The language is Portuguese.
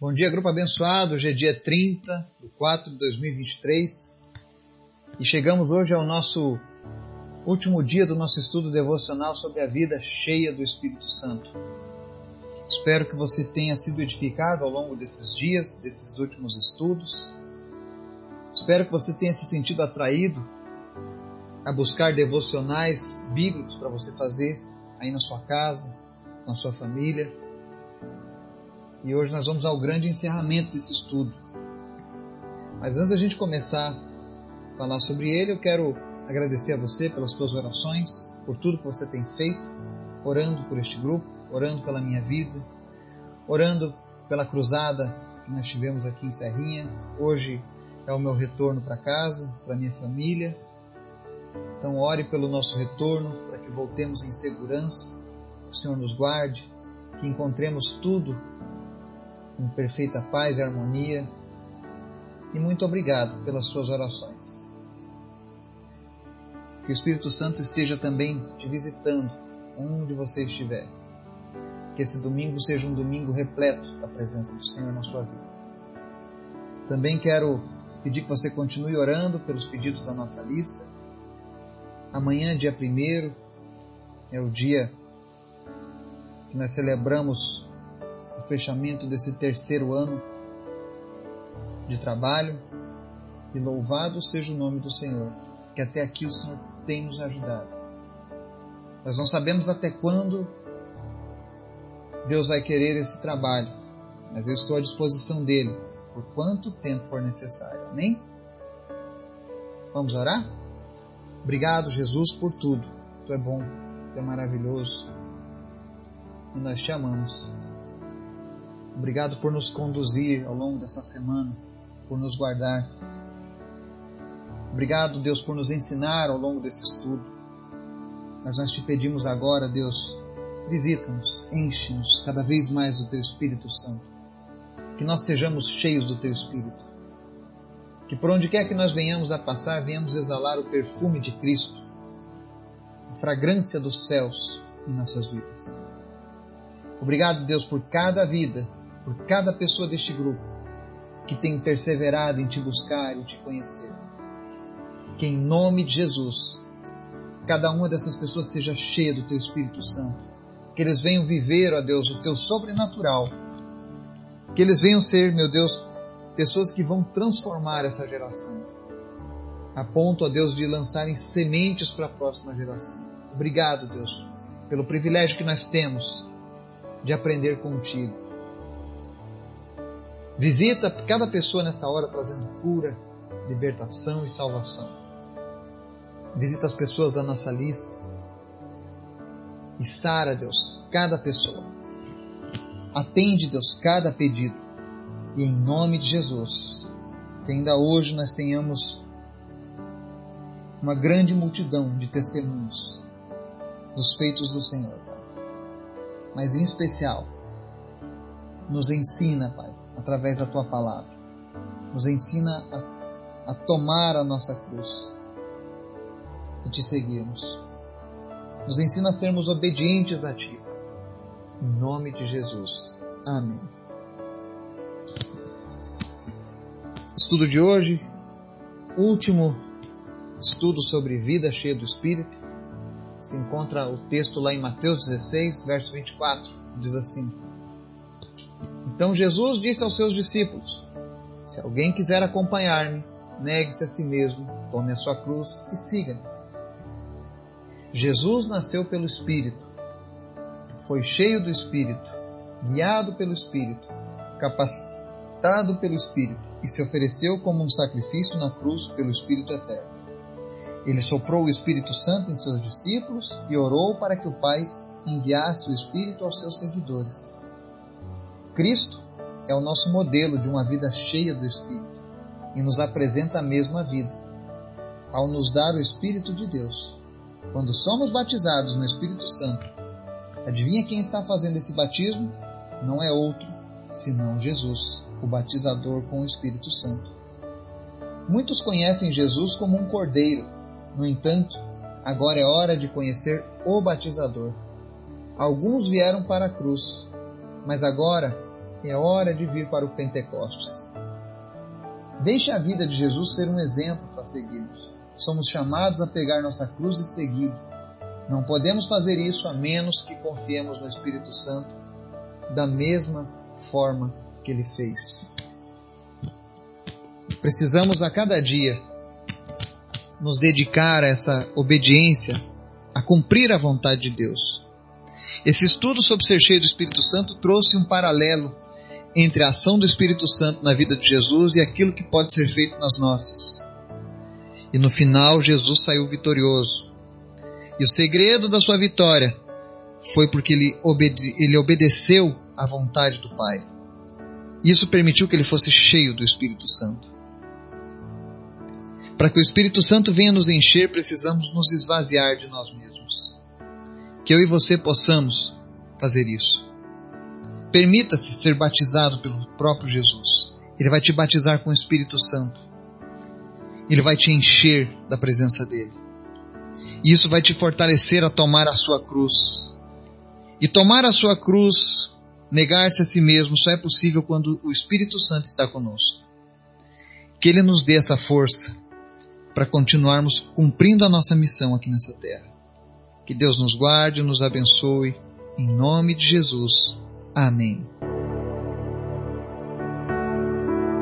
Bom dia, grupo abençoado. Hoje é dia 30 de 4 de 2023 e chegamos hoje ao nosso último dia do nosso estudo devocional sobre a vida cheia do Espírito Santo. Espero que você tenha sido edificado ao longo desses dias, desses últimos estudos. Espero que você tenha se sentido atraído a buscar devocionais bíblicos para você fazer aí na sua casa, na sua família e hoje nós vamos ao grande encerramento desse estudo. Mas antes da gente começar a falar sobre ele, eu quero agradecer a você pelas suas orações, por tudo que você tem feito, orando por este grupo, orando pela minha vida, orando pela cruzada que nós tivemos aqui em Serrinha. Hoje é o meu retorno para casa, para minha família. Então ore pelo nosso retorno, para que voltemos em segurança, que o Senhor nos guarde, que encontremos tudo em perfeita paz e harmonia. E muito obrigado pelas suas orações. Que o Espírito Santo esteja também te visitando onde você estiver. Que esse domingo seja um domingo repleto da presença do Senhor na sua vida. Também quero pedir que você continue orando pelos pedidos da nossa lista. Amanhã, dia 1 é o dia que nós celebramos fechamento desse terceiro ano de trabalho. E louvado seja o nome do Senhor, que até aqui o Senhor tem nos ajudado. Nós não sabemos até quando Deus vai querer esse trabalho, mas eu estou à disposição dele por quanto tempo for necessário. Amém? Vamos orar? Obrigado, Jesus, por tudo. Tu é bom, tu é maravilhoso e nós te amamos. Obrigado por nos conduzir ao longo dessa semana, por nos guardar. Obrigado, Deus, por nos ensinar ao longo desse estudo. Mas nós te pedimos agora, Deus, visita-nos, enche-nos cada vez mais do Teu Espírito Santo. Que nós sejamos cheios do Teu Espírito. Que por onde quer que nós venhamos a passar, venhamos exalar o perfume de Cristo, a fragrância dos céus em nossas vidas. Obrigado, Deus, por cada vida por cada pessoa deste grupo que tem perseverado em te buscar e te conhecer. Que em nome de Jesus, cada uma dessas pessoas seja cheia do teu Espírito Santo. Que eles venham viver, ó Deus, o teu sobrenatural. Que eles venham ser, meu Deus, pessoas que vão transformar essa geração. A ponto, ó Deus, de lançarem sementes para a próxima geração. Obrigado, Deus, pelo privilégio que nós temos de aprender contigo Visita cada pessoa nessa hora trazendo cura, libertação e salvação. Visita as pessoas da nossa lista e sara, Deus, cada pessoa. Atende, Deus, cada pedido. E em nome de Jesus, que ainda hoje nós tenhamos uma grande multidão de testemunhos dos feitos do Senhor, Pai. Mas em especial, nos ensina, Pai, através da tua palavra. Nos ensina a, a tomar a nossa cruz e te seguirmos. Nos ensina a sermos obedientes a ti. Em nome de Jesus. Amém. Estudo de hoje, último estudo sobre vida cheia do Espírito. Se encontra o texto lá em Mateus 16, verso 24. Diz assim: então Jesus disse aos seus discípulos: Se alguém quiser acompanhar-me, negue-se a si mesmo, tome a sua cruz e siga-me. Jesus nasceu pelo Espírito, foi cheio do Espírito, guiado pelo Espírito, capacitado pelo Espírito e se ofereceu como um sacrifício na cruz pelo Espírito Eterno. Ele soprou o Espírito Santo em seus discípulos e orou para que o Pai enviasse o Espírito aos seus seguidores. Cristo é o nosso modelo de uma vida cheia do Espírito e nos apresenta a mesma vida. Ao nos dar o Espírito de Deus, quando somos batizados no Espírito Santo, adivinha quem está fazendo esse batismo? Não é outro senão Jesus, o batizador com o Espírito Santo. Muitos conhecem Jesus como um cordeiro, no entanto, agora é hora de conhecer o batizador. Alguns vieram para a cruz, mas agora é hora de vir para o Pentecostes. Deixe a vida de Jesus ser um exemplo para seguirmos. Somos chamados a pegar nossa cruz e segui-lo. Não podemos fazer isso a menos que confiemos no Espírito Santo da mesma forma que ele fez. Precisamos a cada dia nos dedicar a essa obediência, a cumprir a vontade de Deus. Esse estudo sobre ser cheio do Espírito Santo trouxe um paralelo entre a ação do Espírito Santo na vida de Jesus e aquilo que pode ser feito nas nossas. E no final, Jesus saiu vitorioso. E o segredo da sua vitória foi porque ele, obede ele obedeceu à vontade do Pai. Isso permitiu que ele fosse cheio do Espírito Santo. Para que o Espírito Santo venha nos encher, precisamos nos esvaziar de nós mesmos. Que eu e você possamos fazer isso. Permita-se ser batizado pelo próprio Jesus. Ele vai te batizar com o Espírito Santo. Ele vai te encher da presença dele. E isso vai te fortalecer a tomar a sua cruz. E tomar a sua cruz, negar-se a si mesmo, só é possível quando o Espírito Santo está conosco. Que ele nos dê essa força para continuarmos cumprindo a nossa missão aqui nessa terra. Que Deus nos guarde, nos abençoe, em nome de Jesus. Amém.